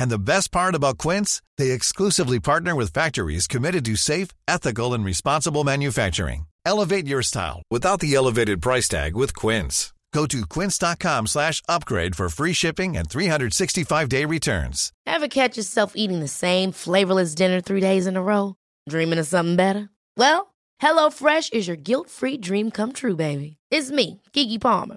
And the best part about Quince, they exclusively partner with factories committed to safe, ethical, and responsible manufacturing. Elevate your style without the elevated price tag with Quince. Go to quince.com slash upgrade for free shipping and 365-day returns. Ever catch yourself eating the same flavorless dinner three days in a row? Dreaming of something better? Well, HelloFresh is your guilt-free dream come true, baby. It's me, Gigi Palmer.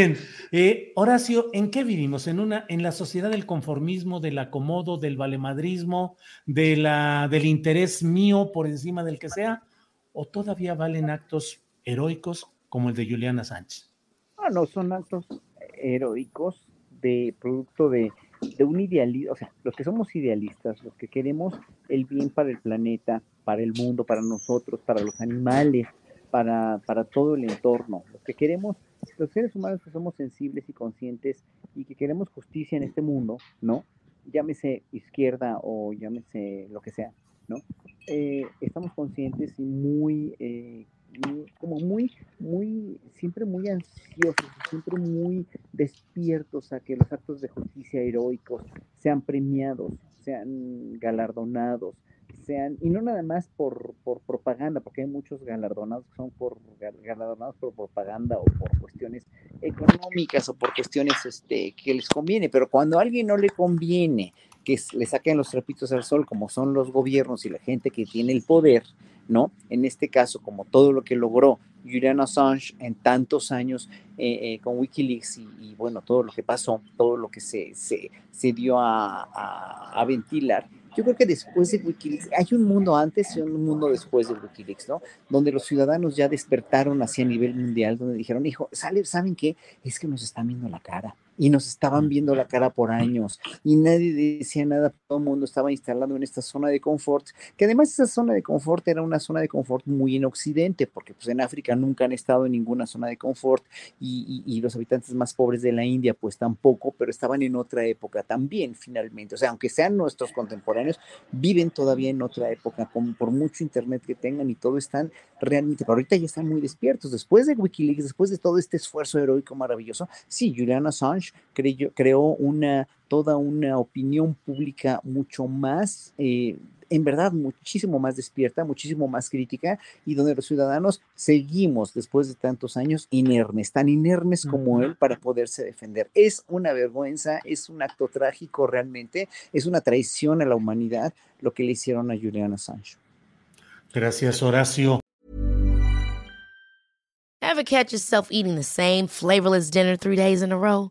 Bien, eh, Horacio, ¿en qué vivimos? ¿En, una, ¿En la sociedad del conformismo, del acomodo, del valemadrismo, del interés mío por encima del que sea? ¿O todavía valen actos heroicos como el de Juliana Sánchez? Ah, no, son actos heroicos de producto de, un idealismo, o sea, los que somos idealistas, los que queremos el bien para el planeta, para el mundo, para nosotros, para los animales, para todo el entorno, los que queremos los seres humanos que somos sensibles y conscientes y que queremos justicia en este mundo, ¿no? Llámese izquierda o llámese lo que sea, ¿no? Eh, estamos conscientes y muy, eh, muy, como muy, muy, siempre muy ansiosos, siempre muy despiertos a que los actos de justicia heroicos sean premiados, sean galardonados, sean, y no nada más por, por propaganda, porque hay muchos galardonados que son por galardonados por propaganda o por cuestiones económicas o por cuestiones este, que les conviene, pero cuando a alguien no le conviene que le saquen los trapitos al sol, como son los gobiernos y la gente que tiene el poder, ¿no? En este caso, como todo lo que logró Julian Assange en tantos años eh, eh, con Wikileaks y, bueno, todo lo que pasó, todo lo que se, se, se dio a, a, a ventilar, yo creo que después de Wikileaks, hay un mundo antes y un mundo después de Wikileaks, ¿no? Donde los ciudadanos ya despertaron hacia nivel mundial, donde dijeron, hijo, ¿saben qué? Es que nos están viendo la cara y nos estaban viendo la cara por años y nadie decía nada, todo el mundo estaba instalado en esta zona de confort, que además esa zona de confort era una zona de confort muy en Occidente, porque pues en África nunca han estado en ninguna zona de confort y, y, los habitantes más pobres de la India pues tampoco, pero estaban en otra época también finalmente, o sea, aunque sean nuestros contemporáneos, viven todavía en otra época, con, por mucho internet que tengan y todo están realmente, pero ahorita ya están muy despiertos, después de Wikileaks, después de todo este esfuerzo heroico maravilloso, sí, Julian Assange creó una, toda una opinión pública mucho más, eh, en verdad, muchísimo más despierta, muchísimo más crítica, y donde los ciudadanos seguimos, después de tantos años, inermes, tan inermes como él para poderse defender. Es una vergüenza, es un acto trágico realmente, es una traición a la humanidad lo que le hicieron a Julian Assange. Gracias, Horacio. Ever catch yourself eating the same flavorless dinner three days in a row?